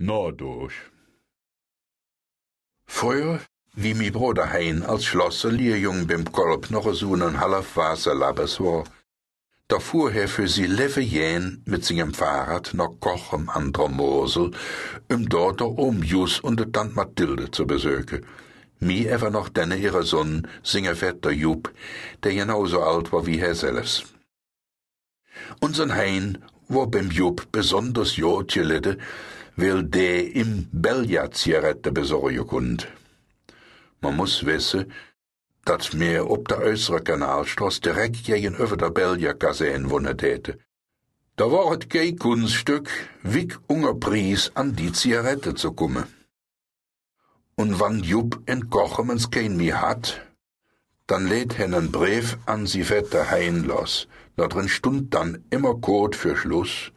Nordurch. Früher, wie mi Bruder Hein als Schlosser Lehrjung beim Kolb noch so einen halb Wasserlabbes war, da fuhr er für sie leve jähn mit seinem Fahrrad nach Kochem an der Mosel, um dort der Omjus und der Tant Mathilde zu besöken. Mi ever noch denne ihre Sohn, singe Vetter Jupp, der genauso alt war wie er selbst. Unser Hein war beim Jupp besonders jod gelitten, weil der im Belja Zigarette besorgen kund. Man muss wissen, dat mir op der äußere Kanalstraße direkt gegenüber der Belja Kaserne wohnen täte. Da war het kein Kunststück, wie unger Pries an die Zigarette zu kommen. Und wann Jupp in Kochemens kein mehr hat, dann lädt hen einen Brief an sie Vetter Hein los, da drin stund dann immer Code für Schluss.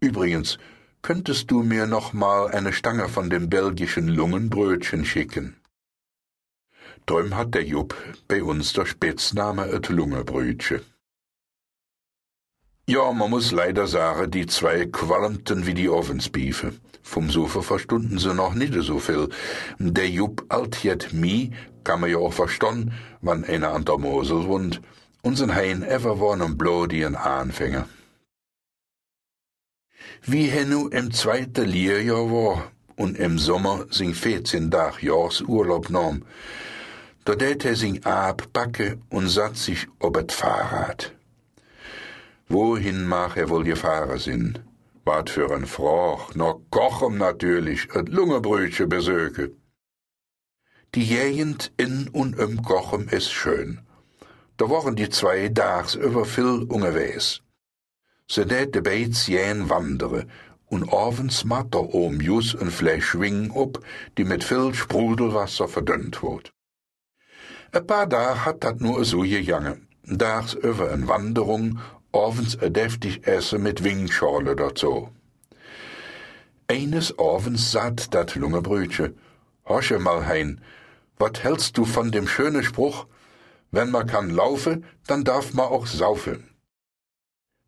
Übrigens, könntest du mir noch mal eine Stange von dem belgischen Lungenbrötchen schicken? Drum hat der Jupp bei uns der Spitzname et Lungebrötchen. Ja, man muss leider sagen, die zwei qualmten wie die Ovensbiefe. Vom Sofa verstunden sie noch nicht so viel. Der Jupp altjet mi, kann man ja auch verstehen, wann einer an der Mosel wohnt. Unsen Hein ever war ein blodien Anfänger. Wie er nu im zweiten Lehrjahr war und im Sommer sin 14 Tag Jahrs Urlaub nahm, da tät er sin ab backe und satt sich ob et Fahrrad. Wohin mag er wohl gefahren sin? Wat für ein Froch, noch Kochem natürlich, et Lungebrötchen besöke. Die Gegend in und um Kochem ist schön. Da waren die zwei Dags über viel unterwegs. Se det de beits jäen wandere, und abends mat der oom jus een Fläsch Wing op, die mit viel Sprudelwasser verdünnt wordt. Ein paar Tage hat dat nur so gegangen. Dags über en Wanderung, abends ein deftig Essen mit Wingschale dazu. Eines abends sagt dat Lungebrötchen, Hosche mal hein, wat hältst du von dem schönen Spruch, wenn man kann laufen, dann darf man auch saufen.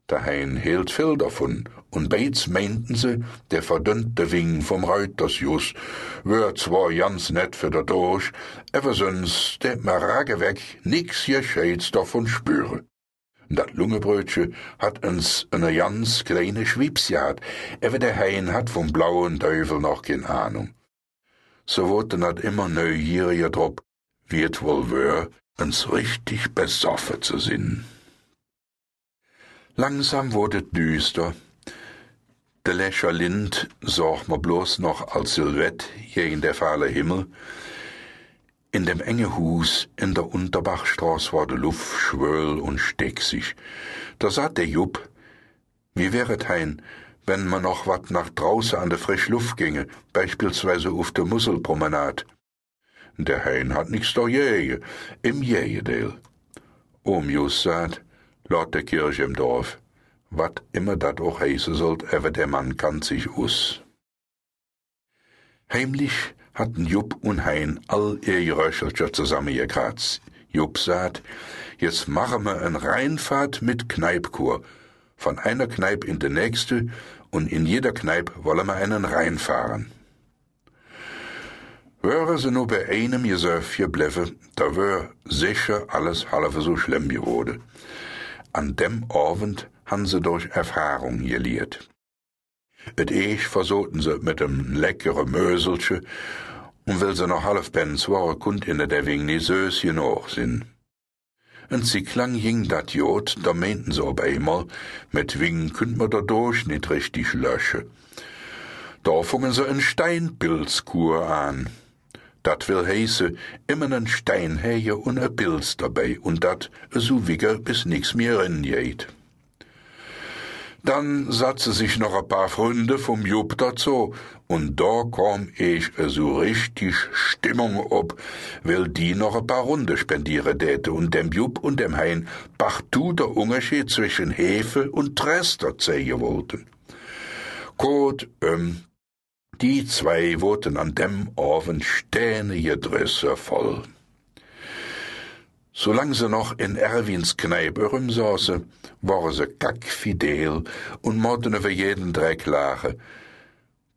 Der Hein hielt viel davon, und beits meinten sie, der verdünnte Wing vom Reutersjus wär zwar ganz nett für der Durch, aber sonst der Marage weg nix gescheids davon spüre. Dat Lungebrötchen hat uns eine ganz kleine Schwips aber der Hein hat vom blauen Teufel noch keine Ahnung. So wurden hat immer neugieriger drop, wird wohl wär, uns richtig besoffen zu sinn. Langsam wurde düster. Der Lächer Lind sorg ma bloß noch als Silhouette gegen der fahle Himmel. In dem enge Hus in der Unterbachstraße war de Luft schwöl und stecksig. Da sagt der Jupp, wie wäret hein, wenn man noch wat nach draußen an der frisch Luft ginge, beispielsweise auf der Musselpromenade. Der Hein hat nix da jäge, im Jägedeel. Omjus sagt, laut der Kirche im Dorf. Wat immer dat auch heißen sollt, aber der Mann kann sich us. Heimlich hatten Jupp und Hein all ihr Geröchelcher zusammengekratzt. Jupp sagt, jetzt machen wir en Reinfahrt mit Kneipkur. Von einer Kneip in die nächste und in jeder Kneip wollen wir einen reinfahren. Wäre sie nur bei einem Gesöff geblieben, da wär sicher alles halbe so schlimm geworden. An dem Abend han sie durch Erfahrung geliert. Et Eich versoten sie mit em leckere Möselche, und will sie noch half pens war kund in der wing nie sös genug sinn. Und sie klang ging dat Jod, da meinten sie aber immer, mit Wingen könnt man da durch nicht richtig lösche. Da fungen sie en Steinpilzkur an. Dat will heiße, immer nen Stein heje und a Pilz dabei, und dat so wigger bis nix mehr ringeht. Dann satzte sich noch ein paar Freunde vom Jupp dazu, und da kam ich so richtig Stimmung ob, weil die noch ein paar Runde spendiere täte und dem Jupp und dem Hein partout der Unterschied zwischen Hefe und Trester zeigen wollten. Gut, ähm, die zwei wurden an dem Abend stänige Drüsse voll. Solang sie noch in Erwins Kneipe rumsaßen, waren sie kackfidel und mochten über jeden Dreck lachen.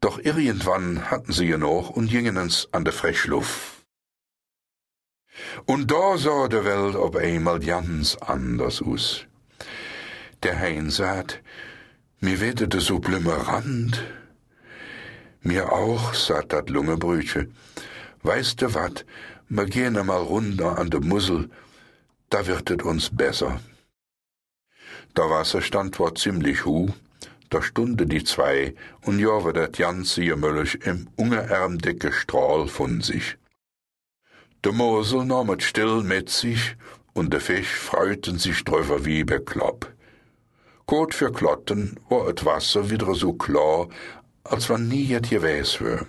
Doch irgendwann hatten sie noch und gingen ins an de Frischluft. Und da sah de Welt ob einmal ganz anders aus. Der Hein sagt, mir wetete so blümmerand. Mir auch, sagt dat Lungebrüche. Weißt du wat, wir gehen einmal runter an de Mussel, da wird es uns besser. Der Wasserstand war ziemlich hu, da stunde die zwei und ja war dat ganze Gemöllisch im ungeärmdicke Strahl von sich. De Mosel nahm es still mit sich und de Fisch freuten sich drüber wie beklapp. Gut für Klotten war et Wasser wieder so klar, als wann nie et gewesen wär.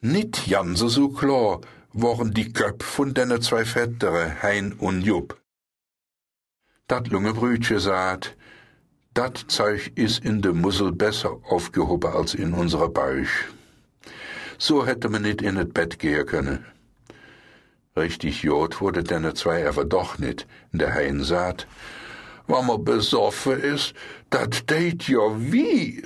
Nit ganze so klar waren die Köpf von denne zwei Vettere, Hein und Jupp. Dat Lungebrütche sagt, dat Zeug is in de Mussel besser aufgehoben als in unserer Bauch. So hätte man nit in het Bett gehen können. Richtig jod wurde denne zwei aber doch nit, der Hein sagt, wann man besoffen is, dat deit ja wie.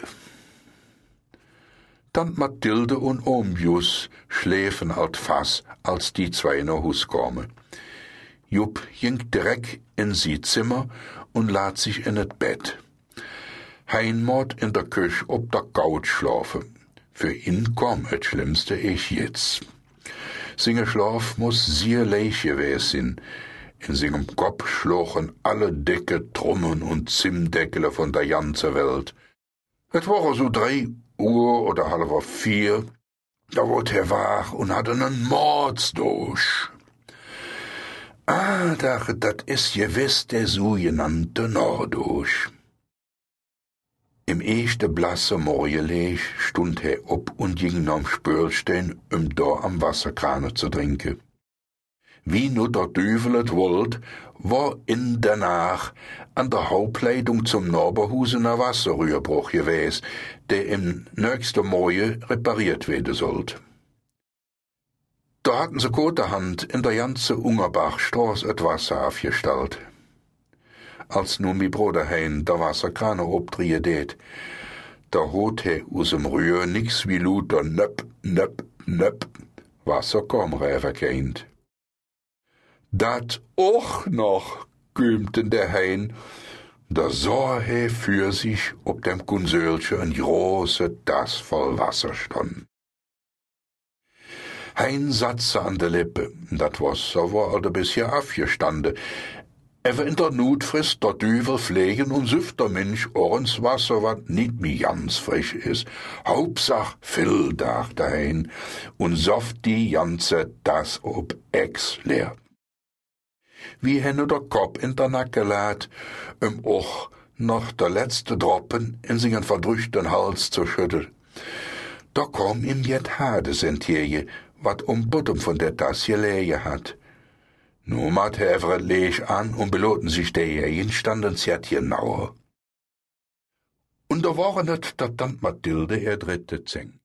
Dann Mathilde und Ombius schläfen alt Fass, als die zwei nach Hus kommen. Jupp ging direkt in sie Zimmer und lad sich in het Bett. Heinmord in der Küche ob der Couch schlafen. Für ihn komm het Schlimmste ich jetzt. Singe Schlaf muss sehr leich gewesen in singem Kopf schlochen alle dicke Trummen und Zimdeckele von der ganzen Welt. Het war so drei Uhr oder halber vier, da wurde er wach und hatte nen Mordsdurch. Ah, dachte, dat is gewiss der sogenannte Nordurch. Im echte blasse Morgenlicht stund er op und ging am Spürstein, um da am Wasserkrane zu trinken. Wie nur der Düvel het wollt, war in danach an der Hauptleitung zum Norberhusen ein Wasserrührbruch gewesen, der im nächsten Morgen repariert werden sollt. Da hatten sie Hand in der ganze Ungerbachstraße et Wasser aufgestellt. Als nun mi Bruder hein der Wasserkrane obdrehen det, da hot he aus dem Rühr nix wie luter nöpp, nöpp, nöpp, Wasser kom reverkeint. Dat och noch, kümmten der Hein, da sah he für sich ob dem Kunsölche ein große Das voll Wasser stand. Hein Satze an der Lippe, dat Wasser war also bisher aufgestande. Ever in der Notfrist der Düvel pflegen und süft der Mensch orens Wasser, wat nicht mi ganz frisch is. Hauptsach fill dach dahin und soft die ganze das ob ex leer. Wie henne der Kopf in der Nacke lädt, um och noch der letzte Droppen in singen verdrüchten Hals zu schütteln. Da kom ihm jet Hades entjeje, wat um Bottom von der Tasse leje hat. Nu mat Everett leeg an und beloten sich derjenigen standen zert genauer. Und da waren het, dat dann Mathilde er dritte Zeng.